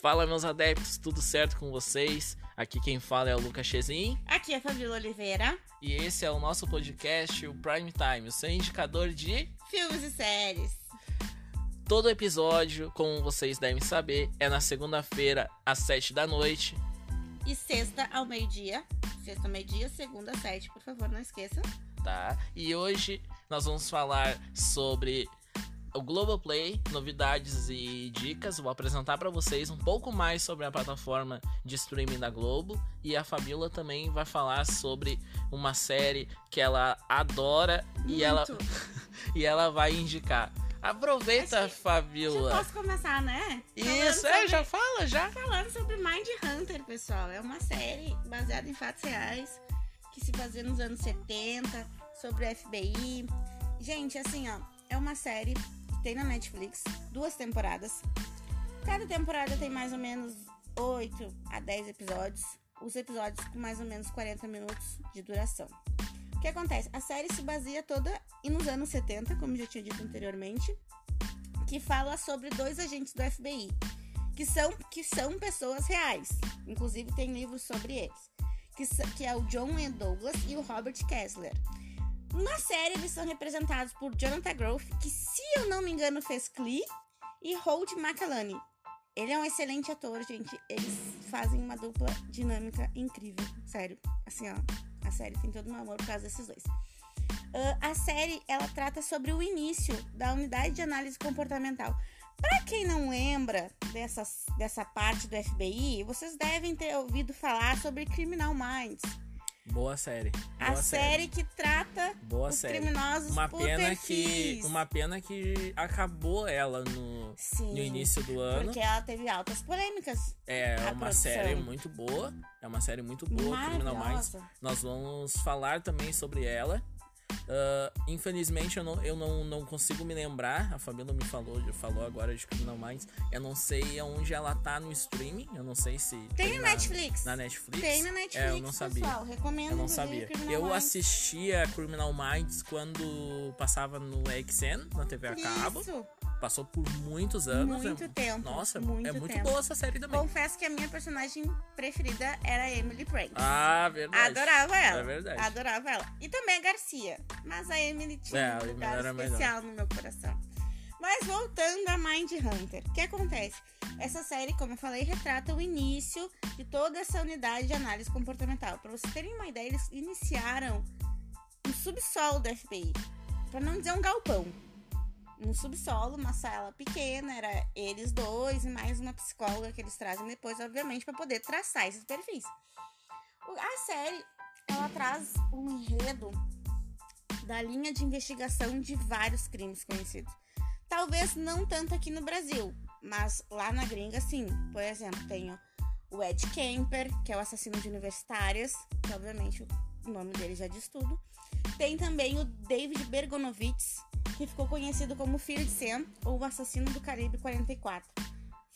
Fala, meus adeptos, tudo certo com vocês? Aqui quem fala é o Lucas Chezin. Aqui é a Fabíola Oliveira. E esse é o nosso podcast, o Prime Time, o seu indicador de filmes e séries. Todo episódio, como vocês devem saber, é na segunda-feira às sete da noite. E sexta ao meio-dia. Sexta ao meio-dia, segunda às sete, por favor, não esqueçam. Tá? E hoje nós vamos falar sobre o Globoplay, novidades e dicas. Vou apresentar para vocês um pouco mais sobre a plataforma de streaming da Globo e a Fabiola também vai falar sobre uma série que ela adora Muito. e ela e ela vai indicar. Aproveita, Fabiola. Já posso começar, né? Isso, é, sobre- já fala, já. Falando sobre Mind Hunter, pessoal. É uma série baseada em fatos reais que se fazia nos anos 70, sobre o FBI. Gente, assim, ó, é uma série tem na Netflix, duas temporadas. Cada temporada tem mais ou menos 8 a 10 episódios. Os episódios com mais ou menos 40 minutos de duração. O que acontece? A série se baseia toda nos anos 70, como já tinha dito anteriormente, que fala sobre dois agentes do FBI que são, que são pessoas reais. Inclusive tem livros sobre eles. Que, que é o John Wayne Douglas e o Robert Kessler. Na série eles são representados por Jonathan Groff, que se eu não me engano fez Clee, e Holt McCallany. Ele é um excelente ator, gente. Eles fazem uma dupla dinâmica incrível. Sério. Assim, ó. A série tem todo o meu amor por causa desses dois. Ah, a série, ela trata sobre o início da unidade de análise comportamental. Pra quem não lembra dessa, dessa parte do FBI, vocês devem ter ouvido falar sobre Criminal Minds. Boa série. A Boa série que trata Boa os série. criminosos Uma pena que uma pena que acabou ela no, Sim, no início do ano. porque ela teve altas polêmicas. É a uma produção. série muito boa. É uma série muito boa, Criminal Minds. Nós vamos falar também sobre ela. Ah, infelizmente eu, não, eu não, não consigo me lembrar. A Fabíola me falou, já falou agora de Criminal Minds. Eu não sei aonde ela tá no streaming. Eu não sei se. Tem na na Netflix. Na Netflix. Tem na Netflix, É, eu não sabia. pessoal. Recomendo Eu não sabia. Criminal Eu Minds. assistia Criminal Minds quando passava no XN, na TV a cabo. Isso. Passou por muitos anos. Muito é- tempo, Nossa, muito é muito tempo. boa essa série também. Confesso que a minha personagem preferida era a Emily Pranks. Ah, verdade. Adorava ela. É verdade. Adorava ela. E também a Garcia. Mas a Emily tinha É, um lugar era melhor. especial no meu coração. Mas voltando a Mind Hunter, o que acontece? Essa série, como eu falei, retrata o início de toda essa unidade de análise comportamental. Para vocês terem uma ideia, eles iniciaram no subsolo do FBI. Para não dizer um galpão. No subsolo, uma sala pequena, era eles dois e mais uma psicóloga que eles trazem depois, obviamente, para poder traçar esses perfis. A série, ela traz um enredo da linha de investigação de vários crimes conhecidos. Talvez não tanto aqui no Brasil, mas lá na gringa, sim. Por exemplo, tem o- o Ed Kemper, que é o assassino de universitárias, que obviamente o nome dele já diz tudo. Tem também o David Bergonovitz, que ficou conhecido como Filho de Sam, ou o assassino do Caribe 44.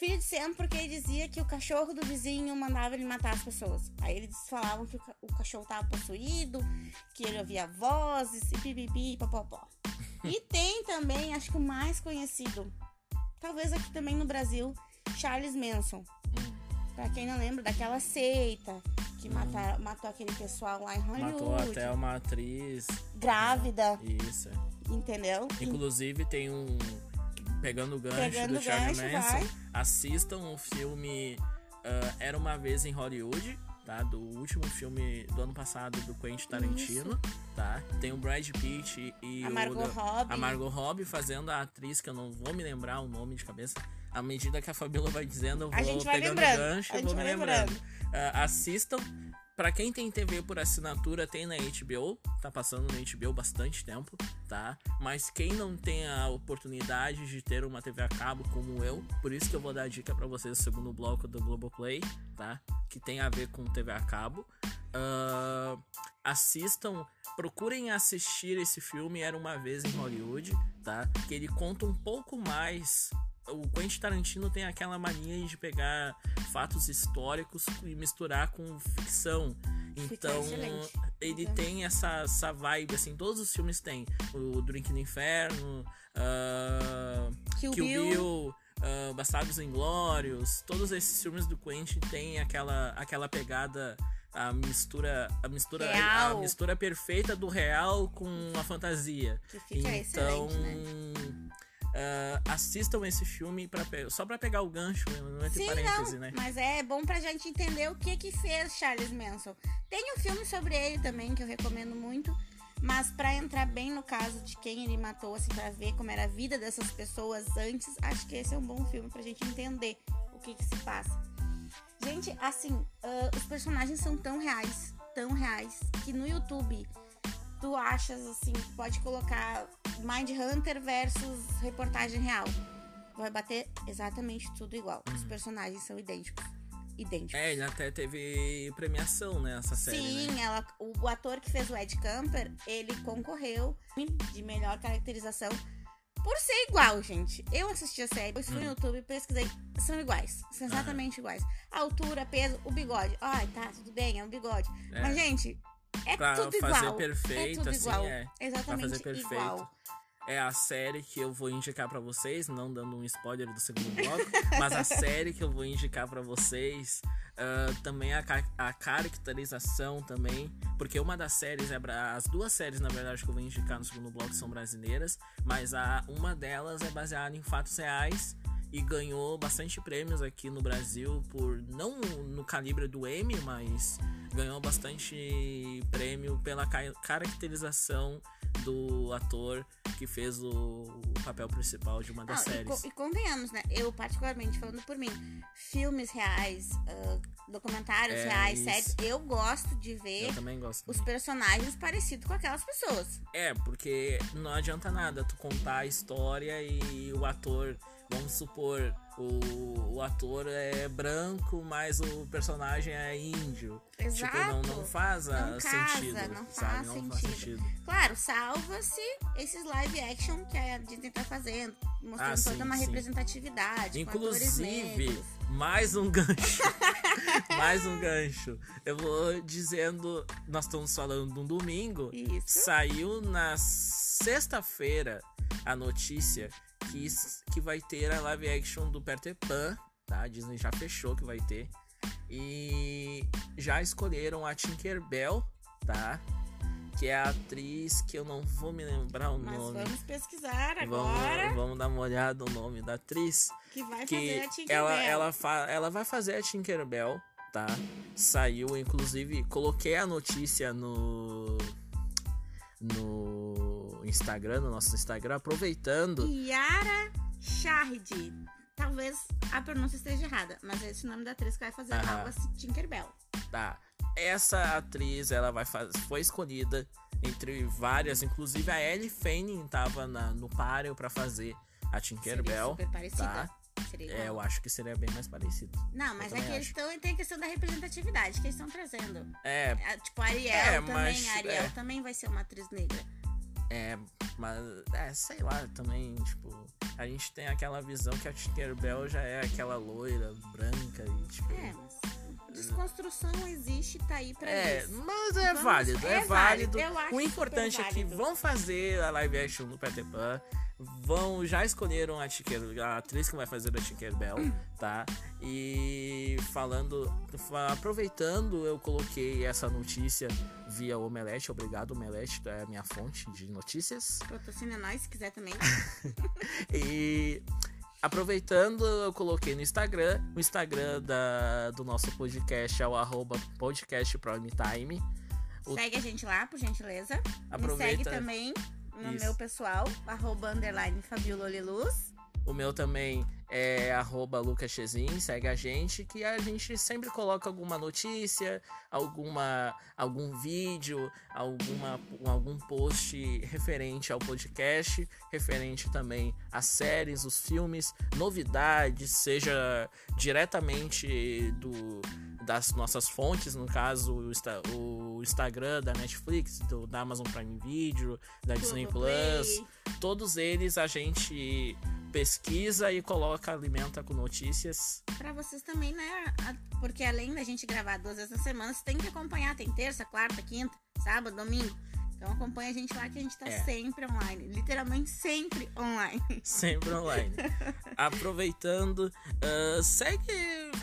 Filho de porque ele dizia que o cachorro do vizinho mandava ele matar as pessoas. Aí eles falavam que o, ca- o cachorro tava possuído, que ele ouvia vozes e pipipi e popopó. E tem também, acho que o mais conhecido, talvez aqui também no Brasil, Charles Manson. Hum. Pra quem não lembra, daquela seita que mata- matou aquele pessoal lá em Hollywood. Matou até uma atriz. Grávida, Isso. entendeu? Inclusive tem um. Pegando o gancho Pegando do o Charlie gancho, Manson. vai. Assistam o filme ah, Era uma vez em Hollywood. Tá, do último filme do ano passado do Quentin Tarantino, tá? Tem o Brad Pitt e A o Margot Robbie. a Margot Robbie fazendo a atriz que eu não vou me lembrar o nome de cabeça. À medida que a Fabiola vai dizendo, eu vou A gente vai pegando lembrando, o gancho a e vou me lembrando. lembrando. Ah, assistam. Pra quem tem TV por assinatura, tem na HBO. Tá passando na HBO bastante tempo, tá? Mas quem não tem a oportunidade de ter uma TV a cabo como eu, por isso que eu vou dar a dica pra vocês no segundo bloco do Globoplay, tá? Que tem a ver com TV a cabo. Ah, assistam, procurem assistir esse filme Era uma vez em Hollywood, tá? Que ele conta um pouco mais. O Quentin Tarantino tem aquela mania de pegar fatos históricos e misturar com ficção. Então, ele Uhum. tem essa, essa vibe, assim, todos os filmes têm. O Drink no Inferno, ah, Kill Kill Bill. Bill, uh, Bastardos Inglórios, todos esses filmes do Quentin têm aquela, aquela pegada a mistura a mistura Real. a mistura perfeita do real com a fantasia. Que fica então, excelente, né? Ah, assistam esse filme para só pra pegar o gancho, não entre Sim, parênteses, não, né? mas é bom pra gente entender o que que fez Charles Manson. Tem um filme sobre ele também que eu recomendo muito, mas pra entrar bem no caso de quem ele matou, assim, pra ver como era a vida dessas pessoas antes, acho que esse é um bom filme pra gente entender o que que se passa. Gente, assim, ah, os personagens são tão reais, tão reais, que no YouTube tu achas assim, pode colocar Mind Hunter versus reportagem real. Vai bater exatamente tudo igual. Os personagens são idênticos. Idênticos. É, ele até teve premiação, né, essa série, Sim, né? ela, o, ator que fez o Ed Camper, ele concorreu de melhor caracterização por ser igual, gente. Eu assisti a série, depois fui Hum. no YouTube e pesquisei. São iguais. São exatamente iguais. A altura, peso, o bigode. Ai, tá, tudo bem, é um bigode. É. Mas, gente, é Pra tudo fazer igual. perfeito, é tudo assim, igual. é. Pra Exatamente fazer perfeito. igual. É a série que eu vou indicar pra vocês, não dando um spoiler do segundo bloco, mas a série que eu vou indicar pra vocês, ah, também a, ca- a caracterização também, porque uma das séries é as duas séries na verdade que eu vou indicar no segundo bloco são brasileiras, mas a uma delas é baseada em fatos reais e ganhou bastante prêmios aqui no Brasil por não no calibre do Emmy, mas ganhou bastante prêmio pela ca- caracterização do ator que fez o, papel principal de uma das e, séries. co- e convenhamos, né? Eu, particularmente, falando por mim, filmes reais, ah, documentários É, reais, isso. séries, eu gosto de ver gosto. os personagens parecidos com aquelas pessoas. É, porque não adianta nada tu contar a história e o ator, vamos supor, o, o ator é branco, mas o personagem é índio. Exato. Tipo, não, não faz ah, Não casa, sentido. não sabe? faz não faz sentido. sentido. Claro, salva-se esses live action que a Disney tá fazendo, mostrando Ah, sim, toda uma sim. representatividade. Inclusive. Mais um gancho. mais um gancho. Eu vou dizendo, nós estamos falando de um domingo. Isso. Saiu na sexta-feira a notícia que, que vai ter a live action do Peter Pan, tá? A Disney já fechou que vai ter. E já escolheram a Tinkerbell, tá? Que é a atriz que eu não vou me lembrar o Mas nome. vamos pesquisar Vamos, agora vamos dar uma olhada no nome da atriz que vai que fazer a Tinkerbell. ela, ela, fa ela vai fazer a Tinkerbell, tá? Saiu, inclusive, coloquei a notícia no no Instagram, no nosso Instagram, aproveitando. Yara Shahid. Talvez a pronúncia esteja errada, mas é esse o nome da atriz que vai fazer a nova Tinkerbell. Tá. Essa atriz, ela vai faz... foi escolhida entre várias, inclusive a Ellie Fanning tava na, no páreo pra fazer a Seria Tinkerbell. super parecida. tá? Seria É, eu acho que seria bem mais parecido. Não, mas é que eles acho. tão, tem a questão da representatividade que eles estão trazendo. É, É, tipo, a Ariel É, também. mas, Ariel é. também vai ser uma atriz negra. É, mas, é, sei lá, também, tipo, a gente tem aquela visão que a Tinkerbell já é aquela loira, branca e, tipo... É, mas desconstrução existe, tá aí pra É, isso. mas é Vamos- válido, é, é válido. válido, O importante super é que válido. vão fazer a live action do Peter Pan. Vão, já escolheram a, Tinker, a atriz que vai fazer a Tinkerbell, tá? E falando, fa- aproveitando, eu coloquei essa notícia via Omelete. Obrigado, Omelete, é a minha fonte de notícias. Patrocina nós, se quiser também. E aproveitando, eu coloquei no Instagram. O Instagram da, do nosso podcast é o arroba podcast Prime Time. O- Segue a gente lá, por gentileza. Aproveita. Me segue também no Isso. meu pessoal, arroba underline Fabiola Oliluz. O meu também é arroba Lucas Chezin, segue a gente, que a gente sempre coloca alguma notícia, alguma, algum vídeo, alguma, algum post referente ao podcast, referente também às séries, os filmes, novidades, seja diretamente do, das nossas fontes, no caso o, Insta- o Instagram da Netflix, do, da Amazon Prime Video, da Disney. Plus, todos eles a gente pesquisa e coloca, alimenta com notícias. Pra vocês também, né? Porque além da gente gravar duas vezes na semana, você tem que acompanhar. Tem terça, quarta, quinta, sábado, domingo. Então acompanha a gente lá que a gente tá É. sempre online. Literalmente sempre online. Sempre online. Aproveitando, ah, segue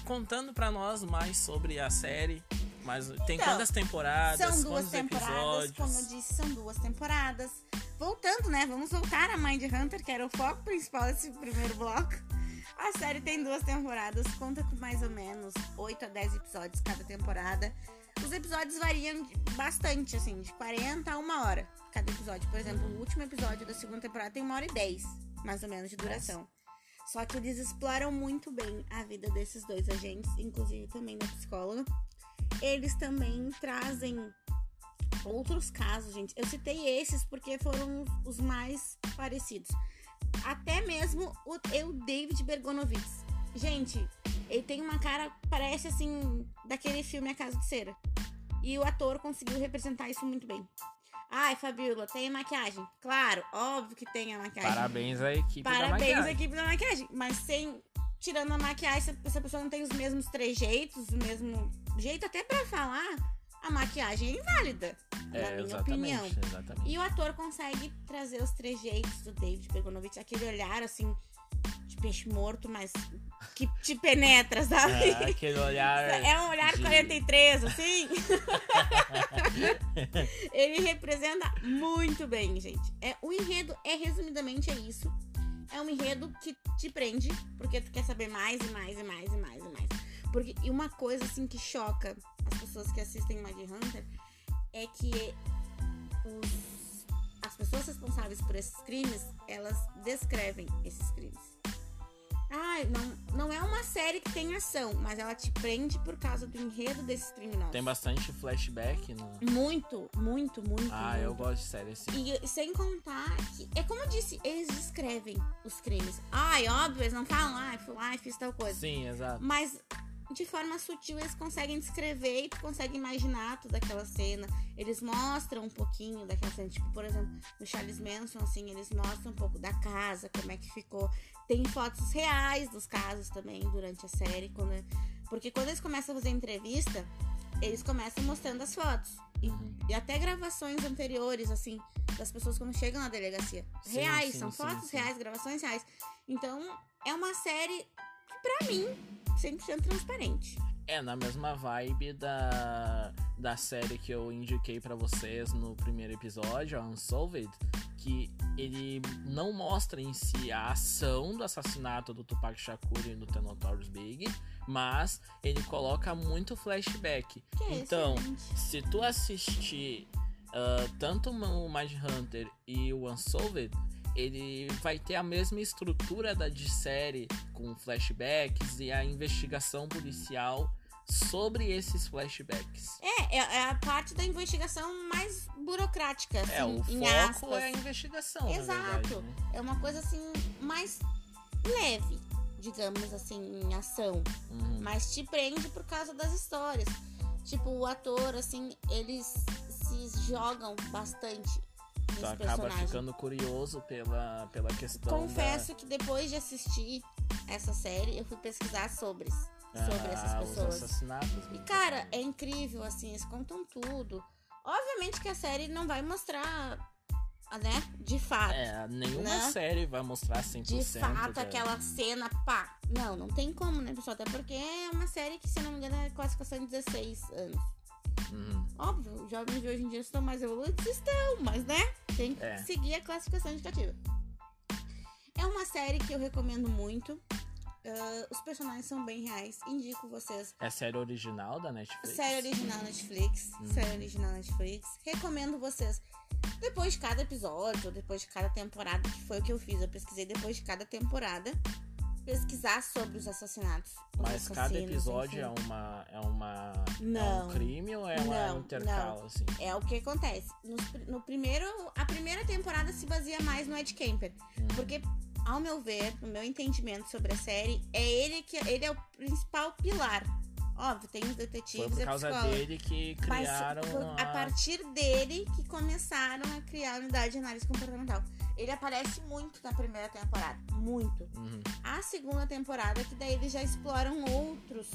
contando pra nós mais sobre a série. Mas tem Então, quantas temporadas? São duas temporadas, episódios? como eu disse, são duas temporadas. Voltando, né? Vamos voltar a Mind Hunter, que era o foco principal desse primeiro bloco. A série tem duas temporadas, conta com mais ou menos 8 a 10 episódios cada temporada. Os episódios variam bastante, assim, de 40 a uma hora cada episódio. Por exemplo, o último episódio da segunda temporada tem uma hora e 10, mais ou menos, de duração. Só que eles exploram muito bem a vida desses dois agentes, inclusive também da psicóloga. Eles também trazem outros casos, gente. Eu citei esses porque foram os mais parecidos. Até mesmo o, o David Bergonovitz. Gente, ele tem uma cara, parece assim, daquele filme A Casa de Cera. E o ator conseguiu representar isso muito bem. Ai, Fabiola, tem a maquiagem? Claro, óbvio que tem a maquiagem. Parabéns à equipe da Parabéns à maquiagem. equipe da maquiagem. Mas sem. Tirando a maquiagem, essa pessoa não tem os mesmos trejeitos, o mesmo jeito até pra falar, a maquiagem é inválida. na É, minha exatamente, opinião. exatamente. E o ator consegue trazer os trejeitos do David Bergonovitch, aquele olhar assim, de peixe morto, mas que te penetra, sabe? É, aquele olhar. É um olhar de- 43, assim. Ele representa muito bem, gente. É, o enredo é resumidamente é isso. É um enredo que te prende, porque tu quer saber mais e mais e mais e mais e mais. Porque, e uma coisa assim que choca as pessoas que assistem Mind Hunter é que os- as pessoas responsáveis por esses crimes, elas descrevem esses crimes. Ai, não, não é uma série que tem ação, mas ela te prende por causa do enredo desses criminosos. Tem bastante flashback no. Muito, muito, muito. Ah, muito. eu gosto de série assim. E sem contar que, é como eu disse, eles descrevem os crimes. Ai, óbvio, eles não falam, ai, fui lá e fiz tal coisa. Sim, exato. Mas de forma sutil eles conseguem descrever e tu consegue imaginar toda aquela cena. Eles mostram um pouquinho daquela cena. Tipo, por exemplo, no Charles Manson, assim, eles mostram um pouco da casa, como é que ficou. Tem fotos reais dos casos também durante a série. Quando... Porque quando eles começam a fazer entrevista, eles começam mostrando as fotos. E, Uhum. e até gravações anteriores, assim, das pessoas quando chegam na delegacia. Sim, reais, sim, são sim, fotos reais, gravações reais. Então, é uma série pra mim, 100% transparente. É, na mesma vibe da, da série que eu indiquei pra vocês no primeiro episódio, Unsolved, que ele não mostra em si a ação do assassinato do Tupac Shakur e do The Notorious Big, mas ele coloca muito flashback. Que é Então, excelente. se tu assistir ah, tanto o Mind Hunter e o Unsolved, ele vai ter a mesma estrutura da de série, com flashbacks e a investigação policial sobre esses flashbacks. É, é, é a parte da investigação mais burocrática, assim, é, o foco aspas. é a investigação, Exato. verdade, né? É uma coisa, assim, mais leve, digamos assim, em ação. Uhum. Mas te prende por causa das histórias. Tipo, o ator, assim, eles se jogam bastante Tu nesse acaba personagem. ficando curioso pela, pela questão Confesso que depois de assistir essa série, eu fui pesquisar sobre, da, sobre essas ah, os pessoas. assassinatos. E, cara, é incrível, assim, eles contam tudo. Obviamente que a série não vai mostrar, né, de fato. É, nenhuma né? série vai mostrar 100% De fato, da- aquela cena, pá. Não, não tem como, né, pessoal? Até porque é uma série que, se não me engano, é classificação de 16 anos. Uhum. Óbvio, os jovens de hoje em dia estão mais evoluídos, estão, mas, né? Tem que É. seguir a classificação indicativa. É uma série que eu recomendo muito. Ah, os personagens são bem reais. Indico vocês. É série original da Netflix? Série original Netflix. Uhum. Série original Netflix. Recomendo vocês. Depois de cada episódio, depois de cada temporada, que foi o que eu fiz. Eu pesquisei depois de cada temporada. Pesquisar sobre os assassinatos. os Mas cada assassinos, episódio enfim. é uma é uma é Não. um crime ou é Não, uma intercala assim? É o que acontece. Pri- No, primeiro, a primeira temporada se baseia mais no Ed Kemper. Hum. Porque, ao meu ver, no meu entendimento sobre a série, é ele que ele é o principal pilar. Óbvio, tem os Foi detetives por e a causa dele que Mas criaram foi a... a partir dele que começaram a criar a unidade de análise comportamental. Ele aparece muito na primeira temporada. Muito. Uhum. A segunda temporada, que daí eles já exploram outros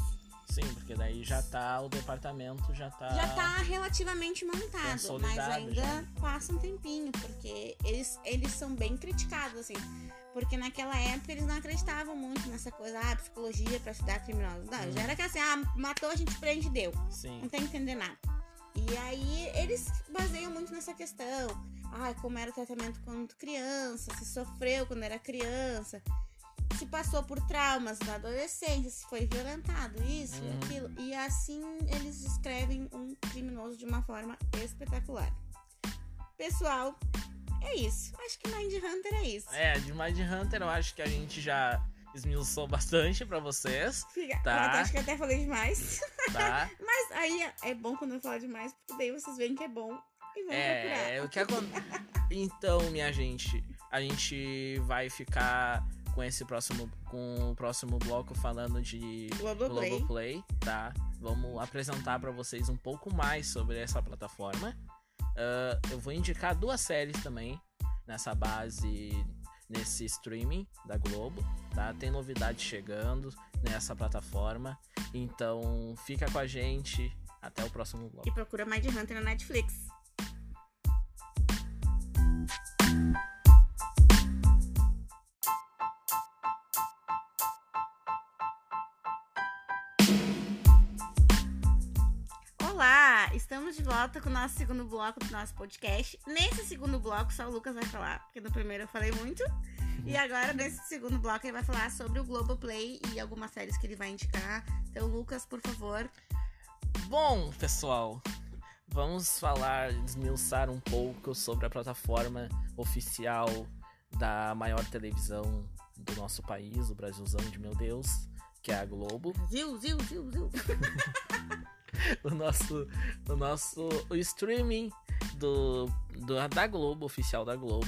Sim, porque daí já tá, o departamento já tá. Já tá relativamente montado, mas ainda já. passa um tempinho, porque eles, eles são bem criticados, assim. Porque naquela época eles não acreditavam muito nessa coisa, ah, psicologia pra estudar criminosos. Não, Hum. já era que assim, ah, matou, a gente prende, deu. Sim. Não tem que entender nada. E aí eles baseiam muito nessa questão. Ah, como era o tratamento quando criança, se sofreu quando era criança, se passou por traumas na adolescência, se foi violentado, isso Uhum. e aquilo. E assim eles descrevem um criminoso de uma forma espetacular. Pessoal, é isso. Acho que Mind Hunter é isso. É, de Mind Hunter eu acho que a gente já esmiuçou bastante pra vocês, Fica- Tá. Eu acho que até falei demais. tá? Mas aí é- é bom quando eu falo demais, porque daí vocês veem que é bom e vão procurar. É, o que acontece. Então, minha gente, a gente vai ficar com esse próximo. com o próximo bloco falando de Globoplay. Globoplay, tá? Vamos apresentar pra vocês um pouco mais sobre essa plataforma. Ah, eu vou indicar duas séries também nessa base, nesse streaming da Globo, tá? Tem novidade chegando nessa plataforma. Então, fica com a gente. Até o próximo bloco. E procura Mind Hunter na Netflix. De volta com o nosso segundo bloco do nosso podcast. Nesse segundo bloco, só o Lucas vai falar, porque no primeiro eu falei muito. E agora, nesse segundo bloco, ele vai falar sobre o Globoplay e algumas séries que ele vai indicar. Então, Lucas, por favor, Bom, pessoal, vamos falar, desmiuçar um pouco sobre a plataforma oficial da maior televisão do nosso país, o Brasilzão de meu Deus, que é a Globo. Zil, zil, zil, zil. O nosso, o nosso o streaming do, do- da Globo, oficial da Globo,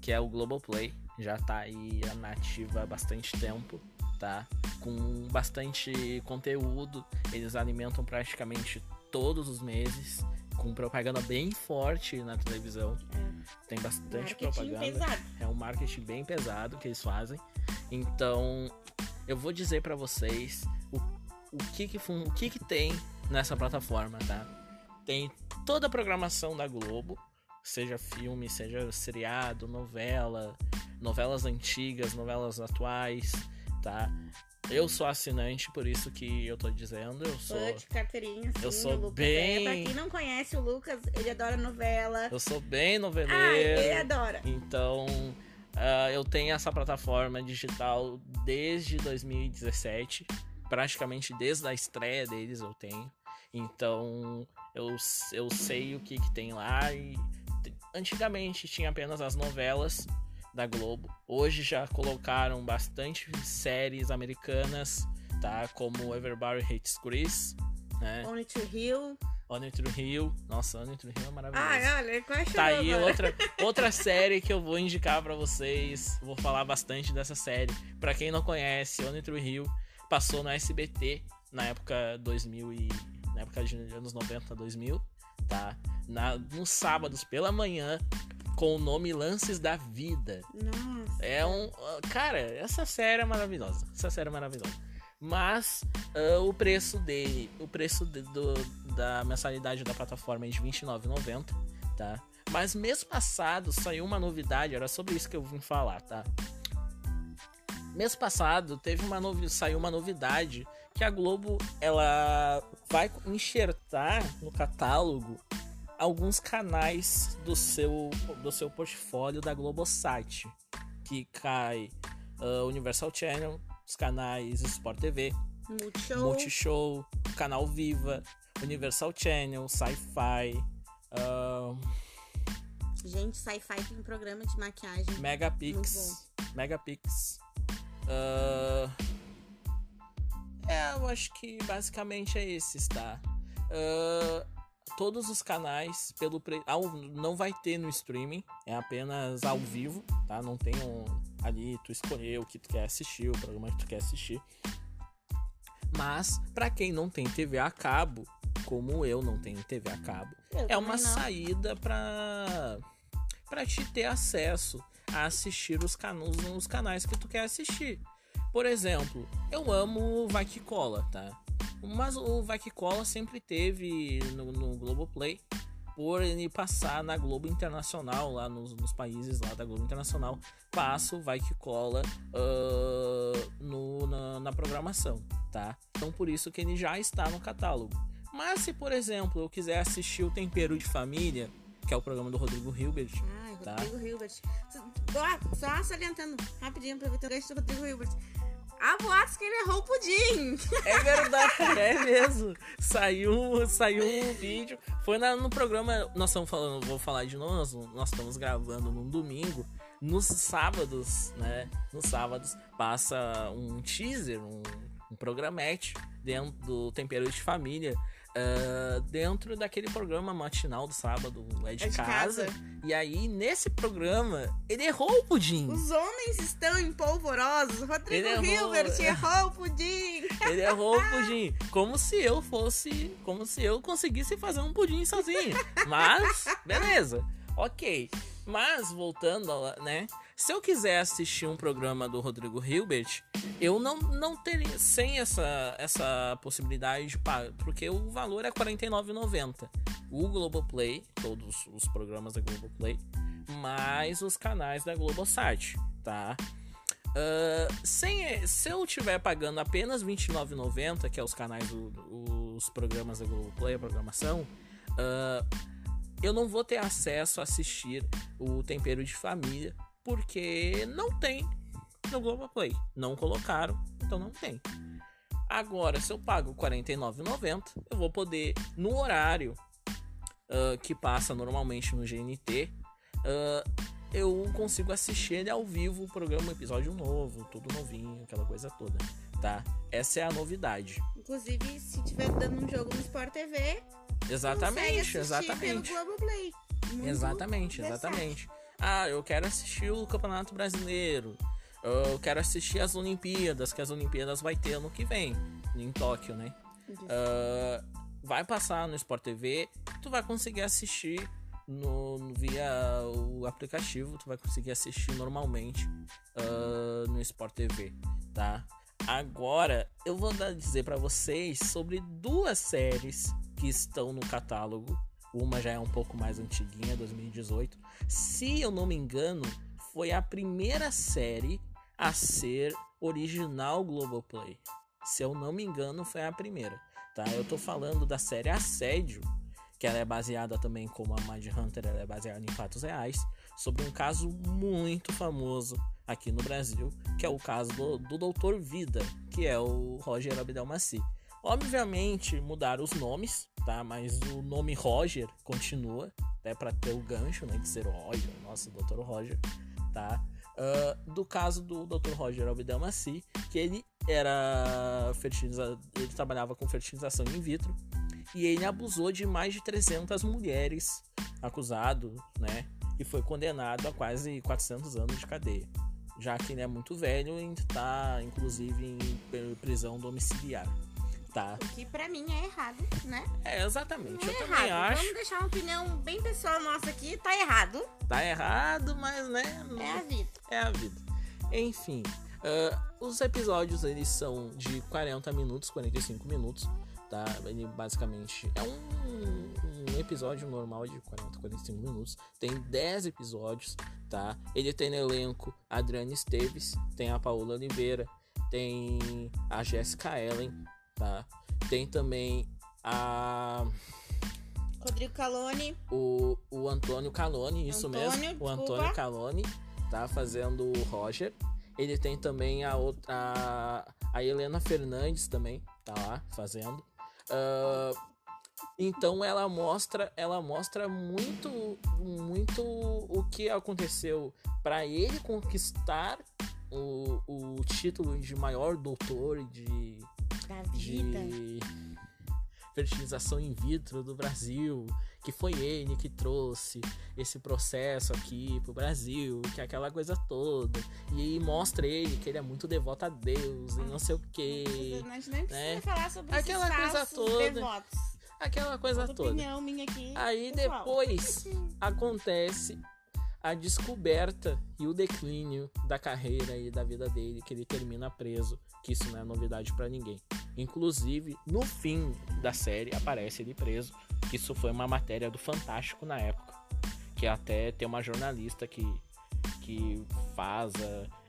que é o Globoplay. Já tá aí na ativa há bastante tempo, tá? Com bastante conteúdo. Eles alimentam praticamente todos os meses. Com propaganda bem forte na televisão. Tem bastante Marketing propaganda. pesado. É um marketing bem pesado que eles fazem. Então, eu vou dizer pra vocês o, o, que, que, o que, que tem nessa plataforma, tá? Tem toda a programação da Globo, seja filme, seja seriado, novela, novelas antigas, novelas atuais, tá? Eu sou assinante, por isso que eu tô dizendo, eu sou Fã de carteirinha, sim, eu sou Lucas bem- é. Pra quem não conhece o Lucas, ele adora novela. eu sou bem noveleiro. ele adora. Então, ah, eu tenho essa plataforma digital desde 2017. Praticamente desde a estreia deles eu tenho. Então, eu, eu sei o que, que tem lá. E antigamente tinha apenas as novelas da Globo. Hoje já colocaram bastante séries americanas, tá? Como Everybody Hates Chris, né? Only to Hill. Honey True Hill. Nossa, Honey True Hill é maravilhoso. Ai, olha, quase Tá aí agora. outra, outra série que eu vou indicar pra vocês. Vou falar bastante dessa série. Pra quem não conhece, Only True Hill passou no SBT na época 2000 e na época de anos 90, 2000, tá? Na, nos sábados pela manhã com o nome Lances da Vida. Nossa. É um, cara, essa série é maravilhosa. Essa série é maravilhosa. Mas ah, o preço dele, o preço de- do, da mensalidade da plataforma é de R$ 29,90, tá? Mas mês passado saiu uma novidade, era sobre isso que eu vim falar, tá? Mês passado teve uma novi saiu uma novidade que a Globo ela vai enxertar no catálogo alguns canais do seu do seu portfólio da Globosat, que cai ah, Universal Channel, os canais Sport TV, Multishow. Multishow, Canal Viva, Universal Channel, Sci-Fi, ah, Gente, Sci-Fi tem programa de maquiagem. Megapix, Megapix. Ah, é, eu acho que basicamente é esses, tá? Ah, todos os canais pelo pre... ao- não vai ter no streaming, é apenas ao vivo, tá? Não tem um ali tu escolher o que tu quer assistir, o programa que tu quer assistir. Mas pra quem não tem TV a cabo, como eu não tenho TV a cabo, Eu é uma não. saída pra para te ter acesso a assistir os, canus, os canais que tu quer assistir. Por exemplo, eu amo Vai Que Cola, tá? Mas o Vai Que Cola sempre teve no, no Globoplay por ele passar na Globo Internacional, lá nos, nos, países lá da Globo Internacional, passa o Vai Que Cola uh, no, na, na, programação, tá? Então por isso que ele já está no catálogo. Mas se, por exemplo, eu quiser assistir o Tempero de Família, que é o programa do Rodrigo Hilbert. Tá? Rodrigo Hilbert. Só, salientando rapidinho, aproveitando o gancho do Rodrigo Hilbert. Há boatos que ele errou o pudim. É verdade, é mesmo. Saiu, saiu um vídeo. Foi na, no programa. Nós estamos falando, vou falar de novo. Nós, nós estamos gravando num domingo. Nos sábados, né? Nos sábados passa um teaser, um, um programete dentro do Tempero de Família Uh, dentro daquele programa matinal do sábado, é de, é de casa. casa. E aí, nesse programa, ele errou o pudim. Os homens estão empolvorosos. Rodrigo ele Hilbert errou... errou o pudim. Ele errou o pudim. Como se eu fosse. Como se eu conseguisse fazer um pudim sozinho. Mas, beleza. Ok. Mas, voltando, né? Se eu quiser assistir um programa do Rodrigo Hilbert, eu não, não teria sem essa, essa possibilidade de pagar, porque o valor é R$ 49,90. O Globoplay, todos os programas da Globoplay, mais os canais da Globosat, tá? Uh, sem, se eu estiver pagando apenas R$ 29,90, que é os canais, do, os programas da Globoplay, a programação, uh, eu não vou ter acesso a assistir o Tempero de Família, porque não tem no Globoplay. Não colocaram, então não tem. Agora, se eu pago R$ 49,90, eu vou poder, no horário uh, que passa normalmente no GNT, uh, eu consigo assistir ele ao vivo, o programa, episódio novo, tudo novinho, aquela coisa toda, tá? Essa é a novidade. Inclusive, se tiver dando um jogo no Sport TV, exatamente, exatamente. Pelo Globoplay. exatamente, exatamente. Ah, eu quero assistir o Campeonato Brasileiro. Eu quero assistir as Olimpíadas, que as Olimpíadas vai ter ano que vem, em Tóquio, né? Uh, vai passar no Sport TV, tu vai conseguir assistir no, via o aplicativo, tu vai conseguir assistir normalmente uh, no Sport TV, tá? Agora eu vou dizer para vocês sobre duas séries que estão no catálogo uma já é um pouco mais antiguinha, 2018. Se eu não me engano, foi a primeira série a ser original Globoplay. Se eu não me engano, foi a primeira. Tá? Eu tô falando da série Assédio, que ela é baseada também como a Mind Hunter, ela é baseada em fatos reais, sobre um caso muito famoso aqui no Brasil, que é o caso do, do Doutor Vida, que é o Roger Abdelmaci. Obviamente mudaram os nomes, tá? Mas o nome Roger continua, até para ter o gancho, né? De ser o Roger, nosso Dr. Roger, tá? Uh, do caso do Dr. Roger Abdelmaci, que ele era fertiliza... ele trabalhava com fertilização in vitro e ele abusou de mais de 300 mulheres, acusado, né? E foi condenado a quase 400 anos de cadeia, já que ele é muito velho e está, inclusive, em prisão domiciliar tá. O que pra mim é errado, né? É, exatamente. Não eu é também errado. acho. Vamos deixar uma opinião bem pessoal nossa aqui, tá errado. Tá errado, mas né. É a vida. É a vida. Enfim, uh, os episódios eles são de 40 minutos, 45 minutos, tá? Ele basicamente é um, um episódio normal de 40, 45 minutos. Tem 10 episódios, tá? Ele tem no elenco a Adriana Esteves, tem a Paola Oliveira, tem a Jessica Ellen, tá? Tem também a Rodrigo Calone. O, o Antônio Calone, isso Antônio, mesmo. Desculpa. O Antônio Calone tá fazendo o Roger. Ele tem também a outra a, a Helena Fernandes também tá lá fazendo. Uh, então ela mostra, ela mostra muito, muito o que aconteceu para ele conquistar o, o título de maior doutor de da vida. de fertilização in vitro do Brasil, que foi ele que trouxe esse processo aqui pro Brasil, que é aquela coisa toda. E mostra ele que ele é muito devoto a Deus e não sei o que. A gente nem precisa né? falar sobre aquela coisa toda. Devotos. Aquela coisa toda. Opinião minha aqui, Aí pessoal. depois acontece a descoberta e o declínio da carreira e da vida dele, que ele termina preso, que isso não é novidade para ninguém, Inclusive, no fim da série aparece ele preso. Isso foi uma matéria do Fantástico na época. Que até tem uma jornalista que, que faz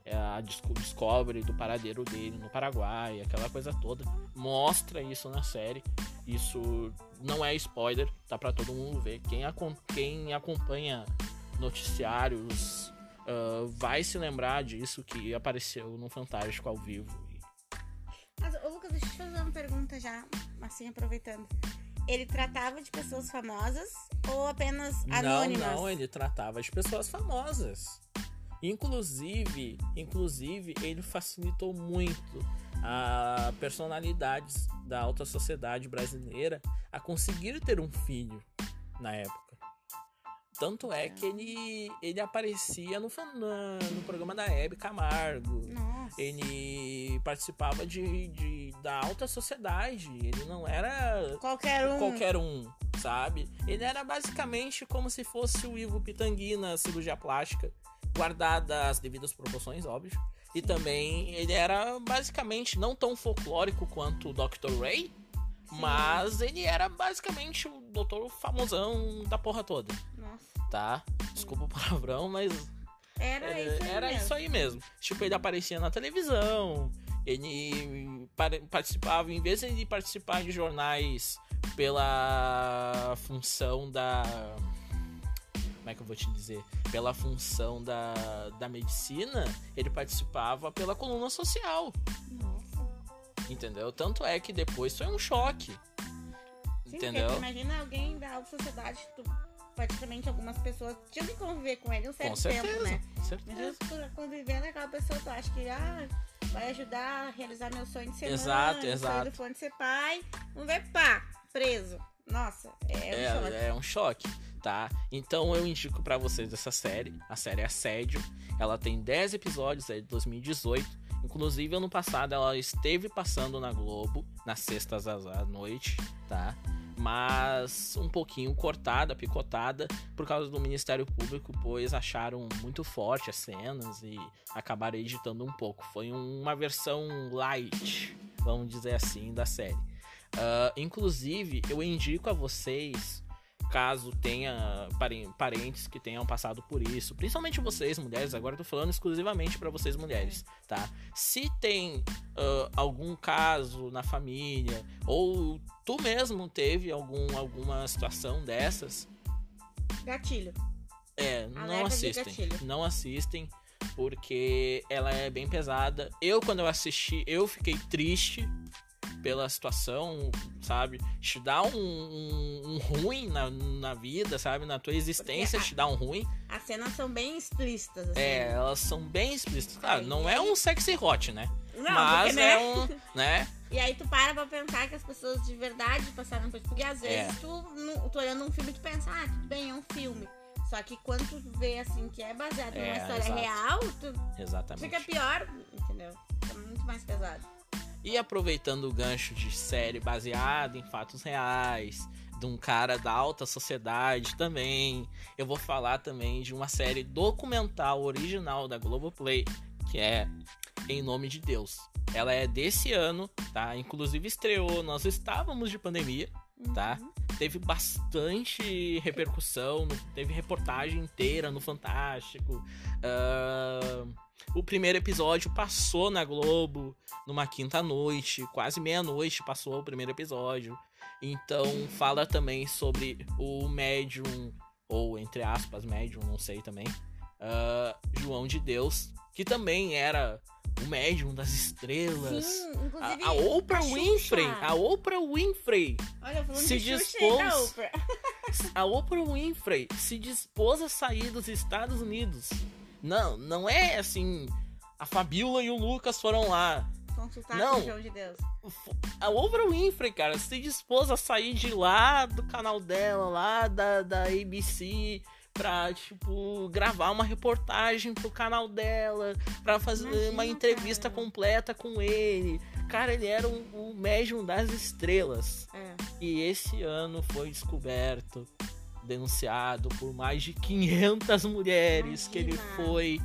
a, a descobre do paradeiro dele no Paraguai, aquela coisa toda. Mostra isso na série. Isso não é spoiler, tá para todo mundo ver. Quem, quem acompanha noticiários uh, vai se lembrar disso que apareceu no Fantástico ao vivo. Mas, ô Lucas, deixa eu te fazer uma pergunta já, assim, aproveitando. Ele tratava de pessoas famosas ou apenas anônimas? Não, não, ele tratava de pessoas famosas. Inclusive, inclusive, ele facilitou muito a personalidades da alta sociedade brasileira a conseguir ter um filho na época. Tanto é que ele, ele aparecia no, no programa da Hebe Camargo. Nossa. Ele participava de, de, da alta sociedade. Ele não era qualquer um. qualquer um, sabe? Ele era basicamente como se fosse o Ivo Pitangui na cirurgia plástica. Guardada as devidas proporções, óbvio. E também ele era basicamente não tão folclórico quanto o Dr. Ray. Sim. Mas ele era basicamente o doutor famosão da porra toda. Tá? Desculpa o palavrão, mas. Era, era, isso, aí era mesmo. isso aí mesmo. Tipo, ele aparecia na televisão, ele participava, em vez de participar de jornais pela função da. Como é que eu vou te dizer? Pela função da, da medicina, ele participava pela coluna social. Nossa. Entendeu? Tanto é que depois foi um choque. Sim, entendeu? Imagina alguém da alta sociedade, tu, praticamente algumas pessoas tinham que conviver com ele um certo com certeza, tempo, né? Com certeza. Convivendo com aquela pessoa, tu acha que ah, vai ajudar a realizar meu sonho de ser exato, mãe, exato. sonho do de ser pai, vamos ver, pá, preso. Nossa, é um é, choque. É um choque, tá? Então eu indico para vocês essa série. A série é Assédio. Ela tem 10 episódios, é de 2018. Inclusive, ano passado ela esteve passando na Globo, nas sextas à noite, tá? Mas um pouquinho cortada, picotada, por causa do Ministério Público, pois acharam muito forte as cenas e acabaram editando um pouco. Foi uma versão light, vamos dizer assim, da série. Uh, inclusive, eu indico a vocês, caso tenha parentes que tenham passado por isso, principalmente vocês, mulheres, agora eu tô falando exclusivamente para vocês, mulheres, tá? Se tem uh, algum caso na família, ou tu mesmo teve algum, alguma situação dessas. Gatilho. É, não Alerta assistem. Não assistem. Porque ela é bem pesada. Eu, quando eu assisti, eu fiquei triste pela situação, sabe? Te dá um, um, um ruim na, na vida, sabe? Na tua existência, a- te dá um ruim. As cenas são bem explícitas, assim. É, elas são bem explícitas. Claro, É, não é um sexy hot, né? Não, Mas porque, né? é um. né? E aí tu para pra pensar que as pessoas de verdade passaram por isso. Porque às vezes É. tu, tu olhando um filme, tu pensa, ah, tudo bem, é um filme. Só que quando tu vê assim que é baseado numa É, história exato. real, tu Exatamente. fica pior, entendeu? Fica muito mais pesado. E aproveitando o gancho de série baseada em fatos reais, de um cara da alta sociedade também, eu vou falar também de uma série documental original da Globoplay, que é Em Nome de Deus. Ela é desse ano, tá? Inclusive estreou, nós estávamos de pandemia, tá? Uhum. Teve bastante repercussão, teve reportagem inteira no Fantástico. Ah, o primeiro episódio passou na Globo numa quinta noite, quase meia-noite passou o primeiro episódio. Então fala também sobre o médium, ou entre aspas, médium, não sei também, ah, João de Deus, que também era o médium das estrelas. Sim, A, inclusive. a Oprah a. Winfrey, a Oprah Winfrey Olha, se Xuxa dispôs- Oprah. a Oprah Winfrey se dispôs a sair dos Estados Unidos. Não, não é assim. A Fabiola e o Lucas foram lá. Consultar Não. com o de Deus. A Oprah Winfrey, cara, se dispôs a sair de lá do canal dela, lá da, da ABC, pra, tipo, gravar uma reportagem pro canal dela, pra fazer Imagina, uma entrevista cara. completa com ele. Cara, ele era o, o médium das estrelas. É. E esse ano foi descoberto, denunciado por mais de 500 mulheres que ele Imagina. foi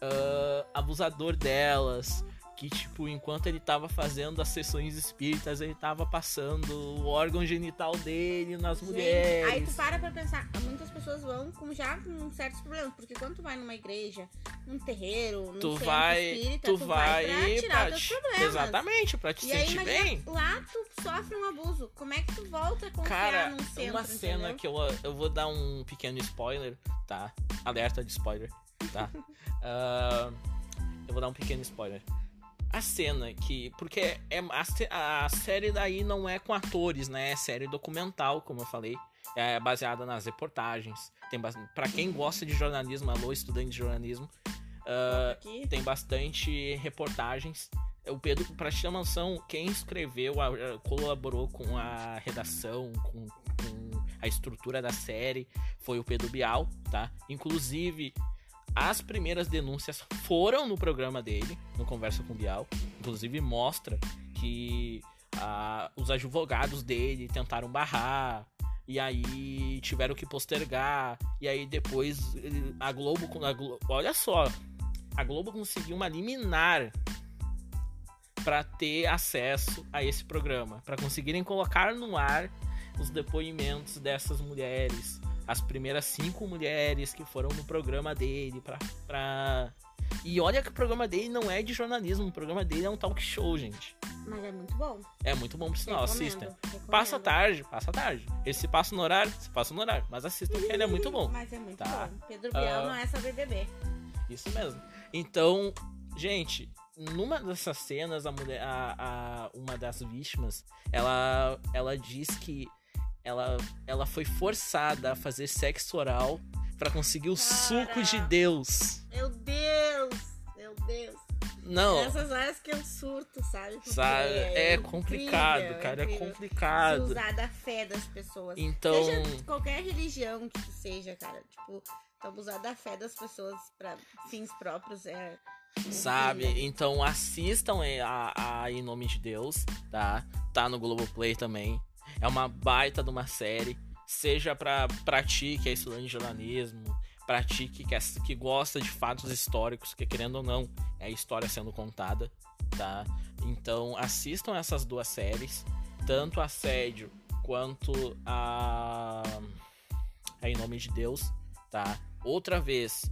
ah, abusador delas, que, tipo, enquanto ele tava fazendo as sessões espíritas, ele tava passando o órgão genital dele nas Gente, mulheres. Aí tu para pra pensar, muitas pessoas vão com já com certos problemas, porque quando tu vai numa igreja, num terreiro, num tu vai, espírita, tu vai pra tirar pra os te- teus problemas. Exatamente, pra te E aí, sentir imagina, bem. lá tu sofre um abuso. Como é que tu volta a confiar Cara, num centro, uma cena entendeu? que eu, eu vou dar um pequeno spoiler, tá? Alerta de spoiler, tá? Ah, eu vou dar um pequeno spoiler. A cena que. Porque é, a, a série daí não é com atores, né? É série documental, como eu falei. É baseada nas reportagens. Tem pra quem gosta de jornalismo, alô, estudante de jornalismo, Aqui. tem bastante reportagens. O Pedro, pra te ter noção, quem escreveu, colaborou com a redação, com, com a estrutura da série, foi o Pedro Bial, tá? Inclusive, as primeiras denúncias foram no programa dele, no Conversa com Bial. Inclusive, mostra que ah, os advogados dele tentaram barrar. E aí tiveram que postergar. E aí depois a Globo, a Glo- olha só, a Globo conseguiu uma liminar para ter acesso a esse programa, para conseguirem colocar no ar os depoimentos dessas mulheres, as primeiras cinco mulheres que foram no programa dele, pra, pra... e olha que o programa dele não é de jornalismo, o programa dele é um talk show, gente. Mas é muito bom. É muito bom, por sinal, assistam. recomendo. Passa tarde, passa tarde. Ele se passa no horário, se passa no horário. Mas assistam que ele é muito bom. Mas é muito Tá. bom. Pedro Bial Ah. não é só BBB. Isso mesmo. Então, gente, numa dessas cenas, a mulher, a, a- uma das vítimas, ela, ela diz que ela, ela foi forçada a fazer sexo oral pra conseguir o suco de. Deus. Meu Deus! Meu Deus. Não, Essas horas que eu surto, sabe? Porque sabe? É, incrível, complicado, cara, é incrível. Se complicado. usar da fé das pessoas. Então, Seja qualquer religião que seja, cara. Tipo, abusar da fé das pessoas pra fins próprios é. sabe? horrível. Então assistam a, a Em Nome de Deus, tá? Tá no Globoplay também. É uma baita de uma série. Seja pra, pra ti que é estudante de jornalismo, pra ti que, quer, que gosta de fatos históricos, que querendo ou não, é a história sendo contada, tá? Então assistam essas duas séries, tanto Assédio quanto a, a Em Nome de Deus, tá? Outra vez,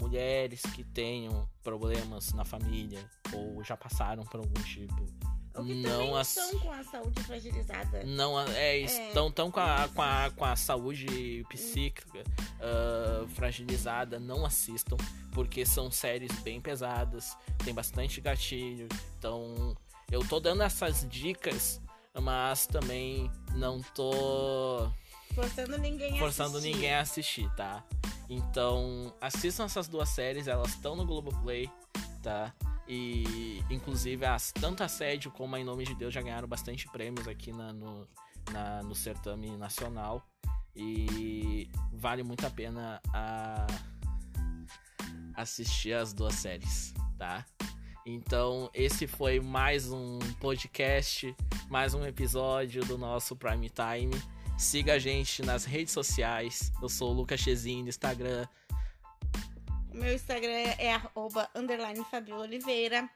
mulheres que tenham problemas na família ou já passaram por algum tipo, Que não ass- estão com a saúde fragilizada. não é, estão tão com, a, com, a, com a saúde psíquica ah, fragilizada, não assistam, porque são séries bem pesadas, tem bastante gatilho, então eu tô dando essas dicas, mas também não tô Forçando ninguém a forçando assistir. ninguém a assistir, tá? Então, assistam essas duas séries, elas estão no Globoplay, tá? E, inclusive, as, tanto Assédio como a Em Nome de Deus já ganharam bastante prêmios aqui na, no, na- no certame nacional. E vale muito a pena a, assistir as duas séries, tá? Então, esse foi mais um podcast, mais um episódio do nosso Prime Time. Siga a gente nas redes sociais. Eu sou o Lucas Chezin no Instagram. Meu Instagram é arroba, underline Fabio Oliveira.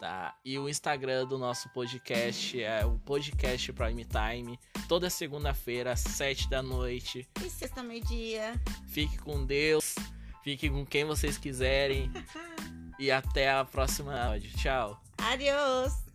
Tá? E o Instagram do nosso podcast é o Podcast Prime Time. Toda segunda-feira, às 7 da noite. E sexta meio-dia. Fique com Deus. Fique com quem vocês quiserem. e até a próxima. Tchau. Adiós!